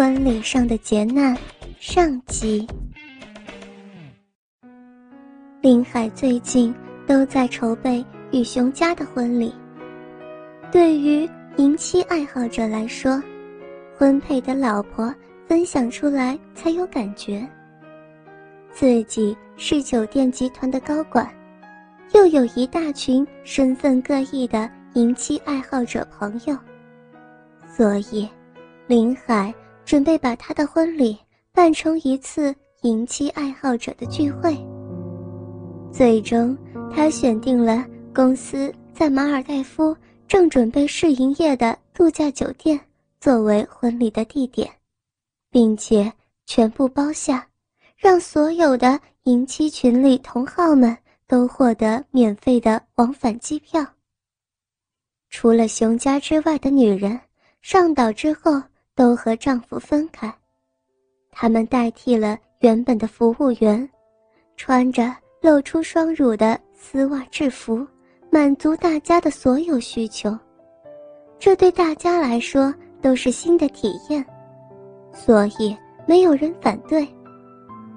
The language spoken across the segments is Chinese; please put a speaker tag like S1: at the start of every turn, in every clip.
S1: 婚礼上的劫难上集。林海最近都在筹备与熊家的婚礼。对于迎妻爱好者来说，婚配的老婆分享出来才有感觉。自己是酒店集团的高管，又有一大群身份各异的迎妻爱好者朋友，所以林海。准备把他的婚礼办成一次迎妻爱好者的聚会。最终，他选定了公司在马尔代夫正准备试营业的度假酒店作为婚礼的地点，并且全部包下，让所有的迎妻群里同好们都获得免费的往返机票。除了熊家之外的女人上岛之后。都和丈夫分开，他们代替了原本的服务员，穿着露出双乳的丝袜制服，满足大家的所有需求。这对大家来说都是新的体验，所以没有人反对。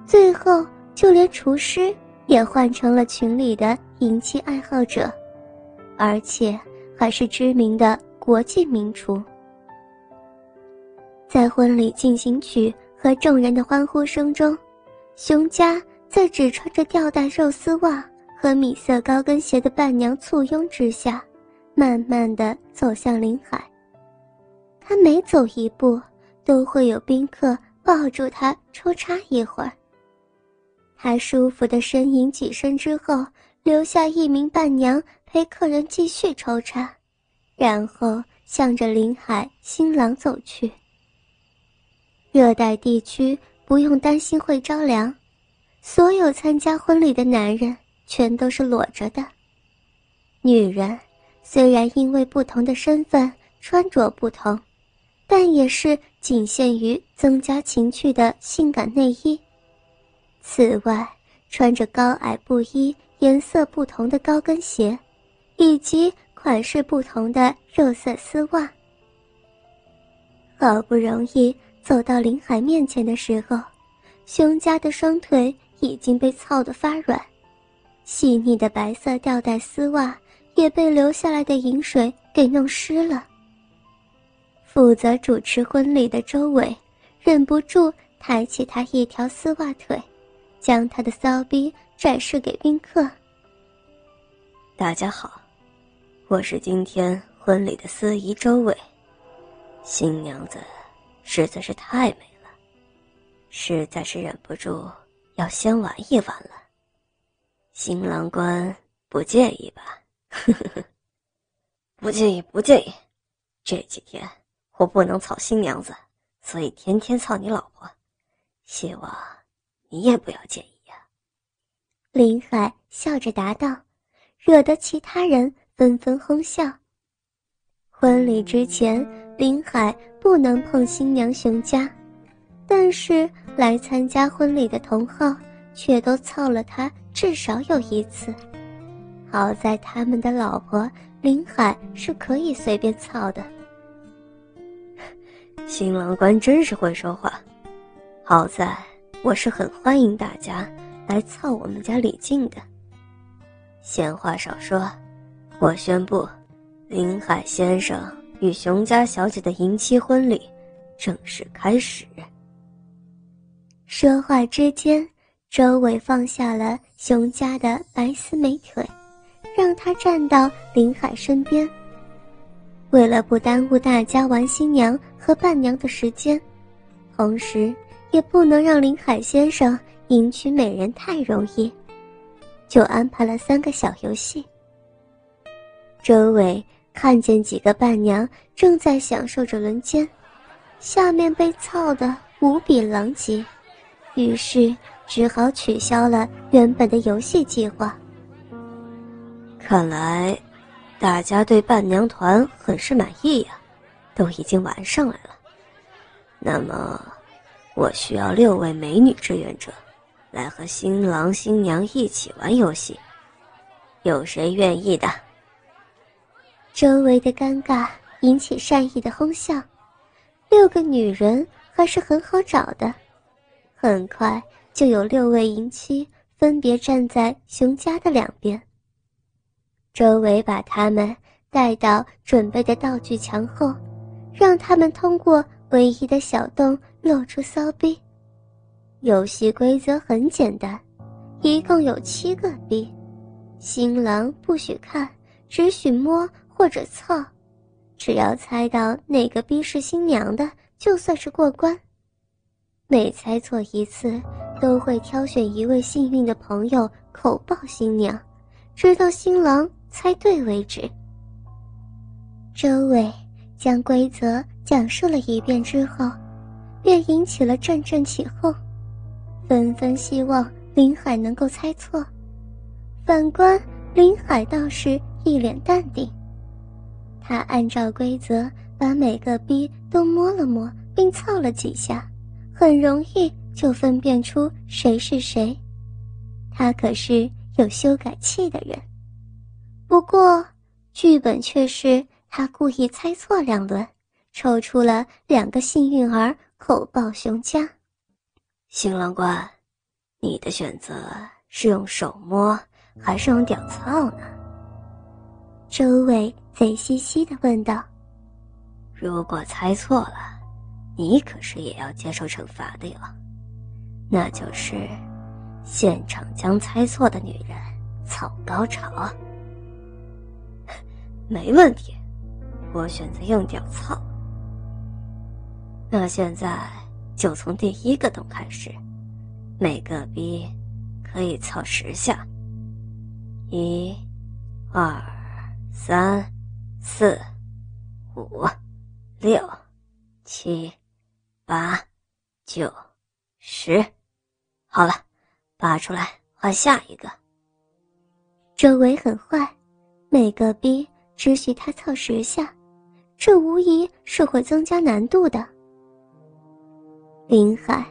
S1: 最后，就连厨师也换成了群里的迎妻爱好者，而且还是知名的国际名厨。在婚礼进行曲和众人的欢呼声中，熊家在只穿着吊带肉丝袜和米色高跟鞋的伴娘簇拥之下，慢慢的走向林海。他每走一步，都会有宾客抱住他抽插一会儿。他舒服的呻吟几声之后，留下一名伴娘陪客人继续抽插，然后向着林海新郎走去。热带地区不用担心会着凉，所有参加婚礼的男人全都是裸着的。女人虽然因为不同的身份穿着不同，但也是仅限于增加情趣的性感内衣。此外，穿着高矮不一、颜色不同的高跟鞋，以及款式不同的肉色丝袜。好不容易。走到林海面前的时候，熊家的双腿已经被操得发软，细腻的白色吊带丝袜也被流下来的饮水给弄湿了。负责主持婚礼的周伟忍不住抬起他一条丝袜腿，将他的骚逼展示给宾客。
S2: 大家好，我是今天婚礼的司仪周伟，新娘子。实在是太美了，实在是忍不住要先玩一玩了。新郎官不介意吧？不介意，不介意。这几天我不能操新娘子，所以天天操你老婆。希望你也不要介意呀。
S1: 林海笑着答道，惹得其他人纷纷哄笑。婚礼之前，林海。不能碰新娘熊家，但是来参加婚礼的同好却都操了他至少有一次。好在他们的老婆林海是可以随便操的。
S2: 新郎官真是会说话。好在我是很欢迎大家来操我们家李靖的。闲话少说，我宣布，林海先生。与熊家小姐的迎妻婚礼正式开始。
S1: 说话之间，周伟放下了熊家的白丝美腿，让她站到林海身边。为了不耽误大家玩新娘和伴娘的时间，同时也不能让林海先生迎娶美人太容易，就安排了三个小游戏。周伟。看见几个伴娘正在享受着轮奸，下面被操得无比狼藉，于是只好取消了原本的游戏计划。
S2: 看来，大家对伴娘团很是满意呀，都已经玩上来了。那么，我需要六位美女志愿者，来和新郎新娘一起玩游戏，有谁愿意的？
S1: 周围的尴尬引起善意的哄笑，六个女人还是很好找的，很快就有六位银妻分别站在熊家的两边。周围把他们带到准备的道具墙后，让他们通过唯一的小洞露出骚逼。游戏规则很简单，一共有七个逼，新郎不许看，只许摸或者操。只要猜到哪个逼是新娘的，就算是过关。每猜错一次，都会挑选一位幸运的朋友口爆新娘，直到新郎猜对为止。周伟将规则讲述了一遍之后，便引起了阵阵起哄，纷纷希望林海能够猜错。反观林海倒是一脸淡定。他按照规则把每个逼都摸了摸，并操了几下，很容易就分辨出谁是谁。他可是有修改器的人。不过，剧本却是他故意猜错两轮，抽出了两个幸运儿，口爆熊家。
S2: 新郎官，你的选择是用手摸还是用屌操呢？
S1: 周伟。贼兮兮的问道：“
S2: 如果猜错了，你可是也要接受惩罚的哟。那就是现场将猜错的女人操高潮。没问题，我选择用屌操。那现在就从第一个洞开始，每个逼可以操十下。一、二、三。”四、五、六、七、八、九、十，好了，拔出来换下一个。
S1: 周围很坏，每个逼只许他操十下，这无疑是会增加难度的。林海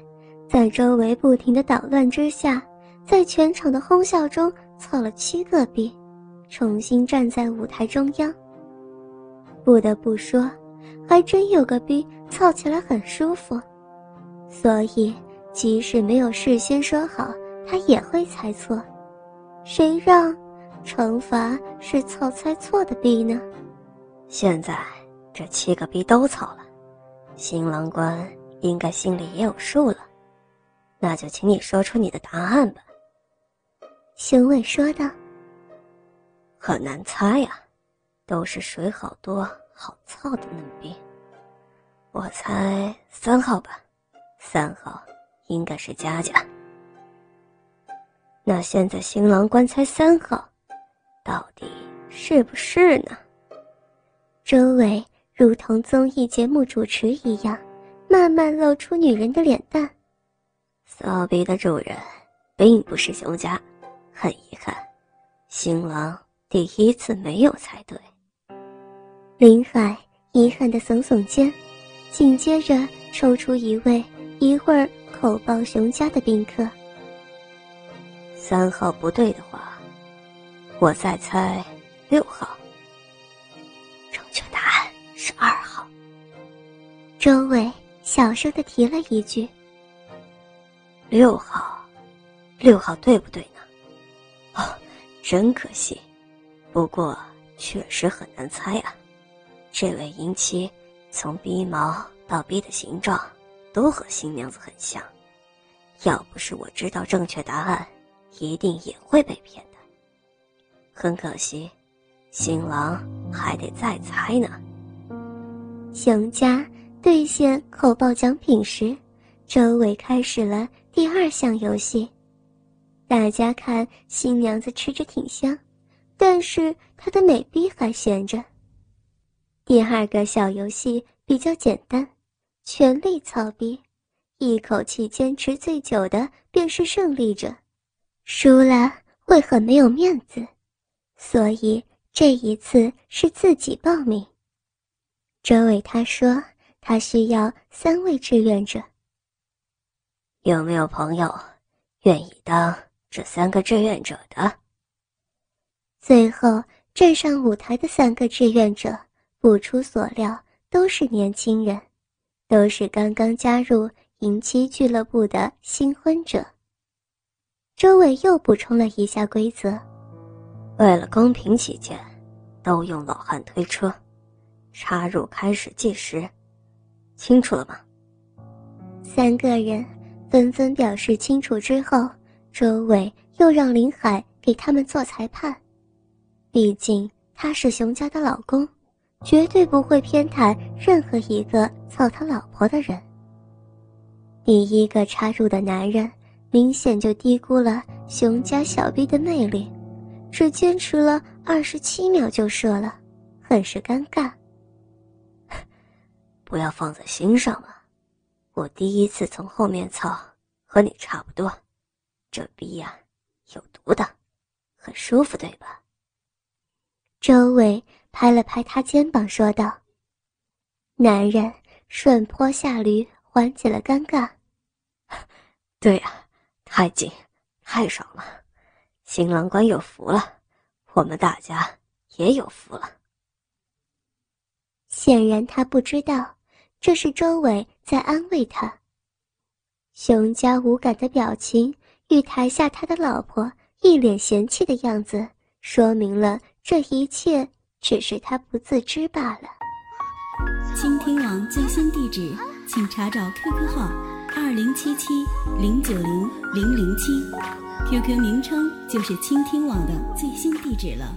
S1: 在周围不停的捣乱之下，在全场的哄笑中操了七个逼，重新站在舞台中央。不得不说，还真有个逼操起来很舒服，所以即使没有事先说好，他也会猜错。谁让惩罚是操猜错的逼呢？
S2: 现在这七个逼都操了，新郎官应该心里也有数了。那就请你说出你的答案吧。”
S1: 熊伟说道。
S2: “很难猜呀。”都是水好多好操的嫩逼，我猜三号吧，三号应该是佳佳。那现在新郎官猜三号，到底是不是呢？
S1: 周围如同综艺节目主持一样，慢慢露出女人的脸蛋。
S2: 骚逼的主人并不是熊家，很遗憾，新郎第一次没有猜对。
S1: 林海遗憾的耸耸肩，紧接着抽出一位一会儿口爆熊家的宾客。
S2: 三号不对的话，我再猜六号。正确答案是二号。
S1: 周伟小声的提了一句：“
S2: 六号，六号对不对呢？”哦，真可惜，不过确实很难猜啊。这位银妻，从鼻毛到鼻的形状，都和新娘子很像。要不是我知道正确答案，一定也会被骗的。很可惜，新郎还得再猜呢。
S1: 熊家兑现口爆奖品时，周伟开始了第二项游戏。大家看新娘子吃着挺香，但是她的美逼还悬着。第二个小游戏比较简单，全力操逼，一口气坚持最久的便是胜利者，输了会很没有面子，所以这一次是自己报名。周伟他说他需要三位志愿者，
S2: 有没有朋友愿意当这三个志愿者的？
S1: 最后站上舞台的三个志愿者。不出所料，都是年轻人，都是刚刚加入迎妻俱乐部的新婚者。周伟又补充了一下规则：
S2: 为了公平起见，都用老汉推车，插入开始计时。清楚了吗？
S1: 三个人纷纷表示清楚之后，周伟又让林海给他们做裁判。毕竟他是熊家的老公，绝对不会偏袒任何一个操他老婆的人。第一个插入的男人明显就低估了熊家小臂的魅力，只坚持了二十七秒就射了，很是尴尬。
S2: 不要放在心上嘛，我第一次从后面操，和你差不多，这逼呀有毒的，很舒服对吧？
S1: 周伟拍了拍他肩膀说道。男人顺坡下驴，缓解了尴尬。
S2: 对呀，太紧，太爽了，新郎官有福了，我们大家也有福了。
S1: 显然他不知道。这是周伟在安慰他。熊家无感的表情与台下他的老婆一脸嫌弃的样子，说明了这一切只是他不自知罢了。
S3: 倾听网最新地址，请查找 QQ 号二零七七零九零零零七，QQ 名称就是倾听网的最新地址了。